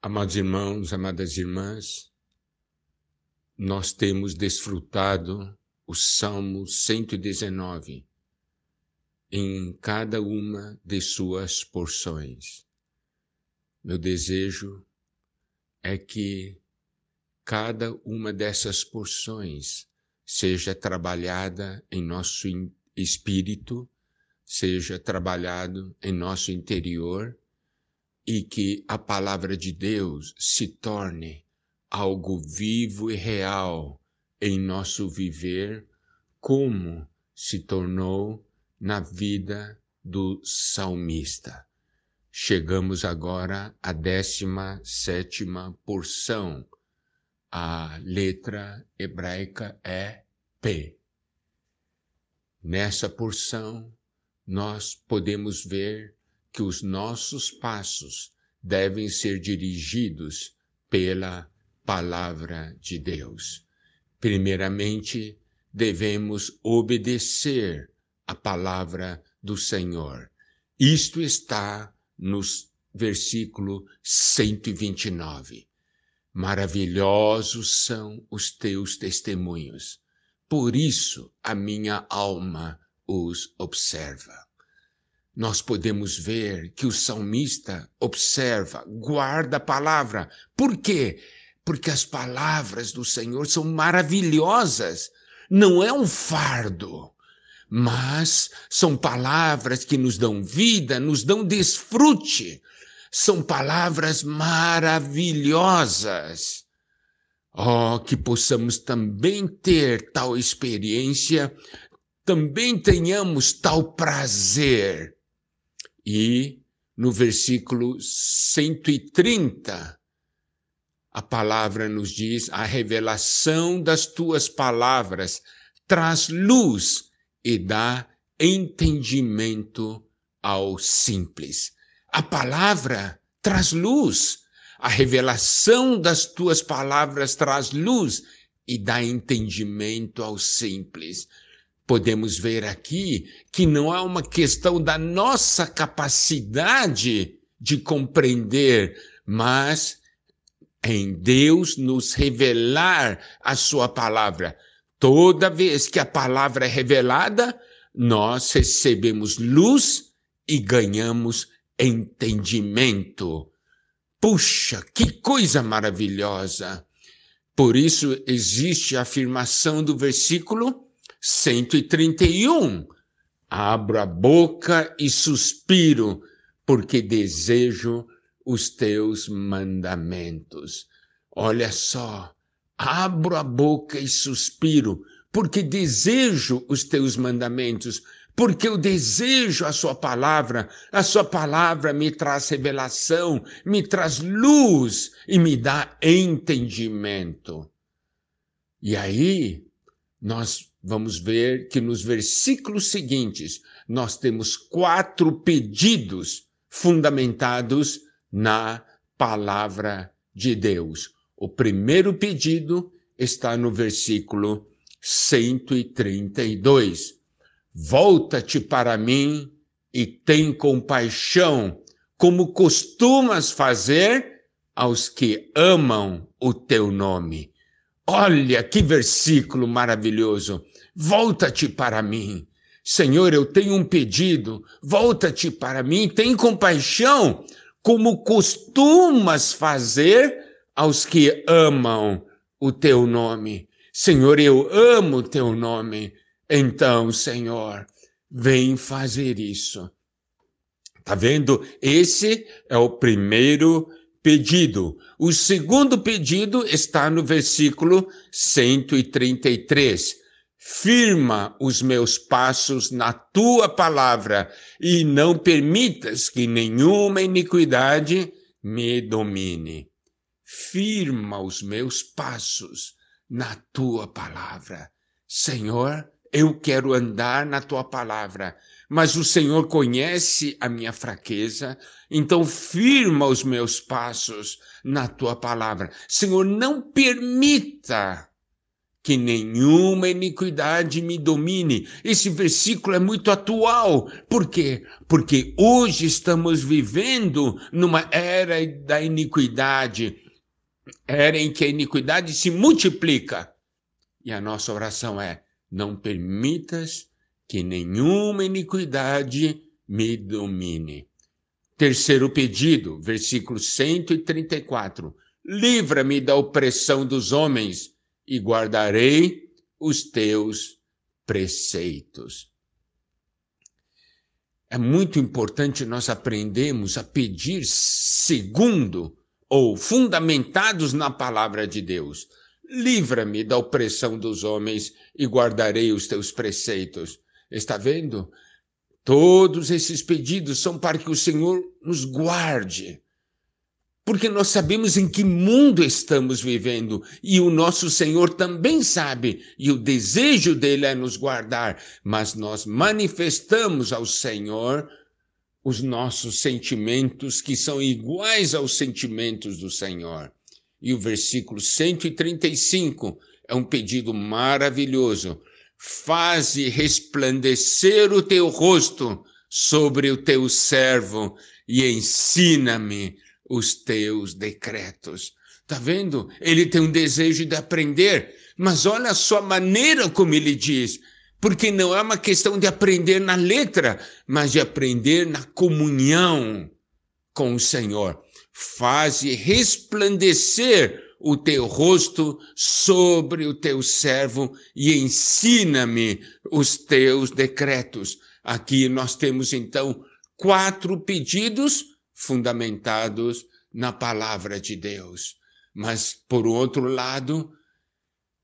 Amados irmãos, amadas irmãs, nós temos desfrutado o Salmo 119 em cada uma de suas porções. Meu desejo é que cada uma dessas porções seja trabalhada em nosso espírito, seja trabalhado em nosso interior e que a palavra de Deus se torne algo vivo e real em nosso viver, como se tornou na vida do salmista. Chegamos agora à décima sétima porção. A letra hebraica é P. Nessa porção, nós podemos ver que os nossos passos devem ser dirigidos pela palavra de Deus. Primeiramente, devemos obedecer a palavra do Senhor. Isto está no versículo 129. Maravilhosos são os teus testemunhos, por isso a minha alma os observa nós podemos ver que o salmista observa, guarda a palavra. Por quê? Porque as palavras do Senhor são maravilhosas. Não é um fardo, mas são palavras que nos dão vida, nos dão desfrute. São palavras maravilhosas. Oh, que possamos também ter tal experiência, também tenhamos tal prazer e no versículo 130, a palavra nos diz: a revelação das tuas palavras traz luz e dá entendimento ao simples. A palavra traz luz. A revelação das tuas palavras traz luz e dá entendimento ao simples podemos ver aqui que não é uma questão da nossa capacidade de compreender, mas em Deus nos revelar a sua palavra. Toda vez que a palavra é revelada, nós recebemos luz e ganhamos entendimento. Puxa, que coisa maravilhosa! Por isso existe a afirmação do versículo 131. Abro a boca e suspiro, porque desejo os teus mandamentos. Olha só, abro a boca e suspiro, porque desejo os teus mandamentos, porque eu desejo a sua palavra, a sua palavra me traz revelação, me traz luz e me dá entendimento. E aí, nós vamos ver que nos versículos seguintes nós temos quatro pedidos fundamentados na palavra de Deus. O primeiro pedido está no versículo 132. Volta-te para mim e tem compaixão, como costumas fazer aos que amam o teu nome. Olha que versículo maravilhoso. Volta-te para mim. Senhor, eu tenho um pedido. Volta-te para mim. Tem compaixão, como costumas fazer aos que amam o teu nome. Senhor, eu amo o teu nome. Então, Senhor, vem fazer isso. Tá vendo? Esse é o primeiro pedido. O segundo pedido está no versículo 133. Firma os meus passos na tua palavra e não permitas que nenhuma iniquidade me domine. Firma os meus passos na tua palavra. Senhor, eu quero andar na tua palavra mas o Senhor conhece a minha fraqueza, então firma os meus passos na tua palavra. Senhor, não permita que nenhuma iniquidade me domine. Esse versículo é muito atual. Por quê? Porque hoje estamos vivendo numa era da iniquidade, era em que a iniquidade se multiplica. E a nossa oração é: não permitas que nenhuma iniquidade me domine. Terceiro pedido, versículo 134. Livra-me da opressão dos homens e guardarei os teus preceitos. É muito importante nós aprendermos a pedir segundo ou fundamentados na palavra de Deus. Livra-me da opressão dos homens e guardarei os teus preceitos. Está vendo? Todos esses pedidos são para que o Senhor nos guarde. Porque nós sabemos em que mundo estamos vivendo e o nosso Senhor também sabe, e o desejo dele é nos guardar, mas nós manifestamos ao Senhor os nossos sentimentos que são iguais aos sentimentos do Senhor. E o versículo 135 é um pedido maravilhoso. Faze resplandecer o teu rosto sobre o teu servo e ensina-me os teus decretos. Tá vendo? Ele tem um desejo de aprender, mas olha a maneira como ele diz, porque não é uma questão de aprender na letra, mas de aprender na comunhão com o Senhor faze resplandecer o teu rosto sobre o teu servo e ensina-me os teus decretos. Aqui nós temos então quatro pedidos fundamentados na palavra de Deus. Mas, por outro lado,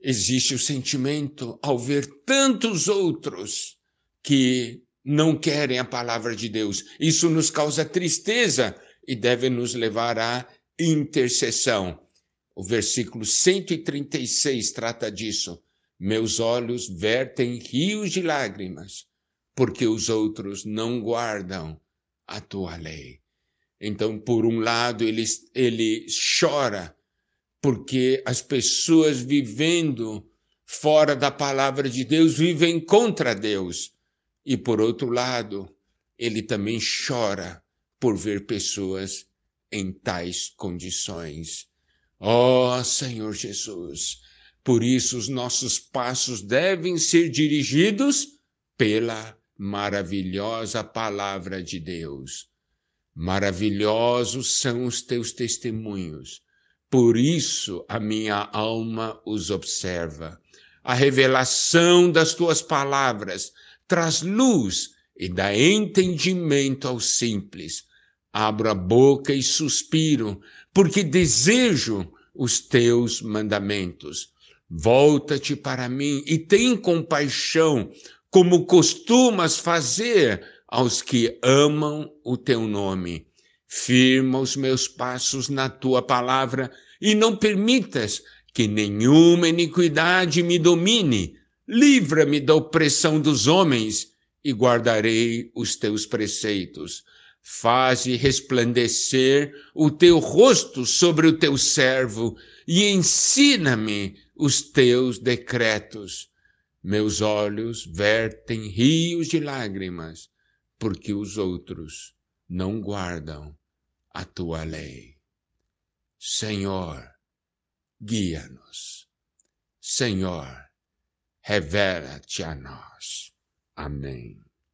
existe o sentimento ao ver tantos outros que não querem a palavra de Deus. Isso nos causa tristeza e deve nos levar à intercessão. O versículo 136 trata disso. Meus olhos vertem rios de lágrimas, porque os outros não guardam a tua lei. Então, por um lado, ele, ele chora, porque as pessoas vivendo fora da palavra de Deus vivem contra Deus. E por outro lado, ele também chora por ver pessoas em tais condições. Ó oh, Senhor Jesus, por isso os nossos passos devem ser dirigidos pela maravilhosa palavra de Deus. Maravilhosos são os teus testemunhos, por isso a minha alma os observa. A revelação das tuas palavras traz luz e dá entendimento aos simples abro a boca e suspiro, porque desejo os teus mandamentos. Volta-te para mim e tem compaixão, como costumas fazer aos que amam o teu nome. Firma os meus passos na tua palavra e não permitas que nenhuma iniquidade me domine. Livra-me da opressão dos homens e guardarei os teus preceitos Faze resplandecer o teu rosto sobre o teu servo e ensina-me os teus decretos. Meus olhos vertem rios de lágrimas, porque os outros não guardam a tua lei. Senhor, guia-nos. Senhor, revela-te a nós. Amém.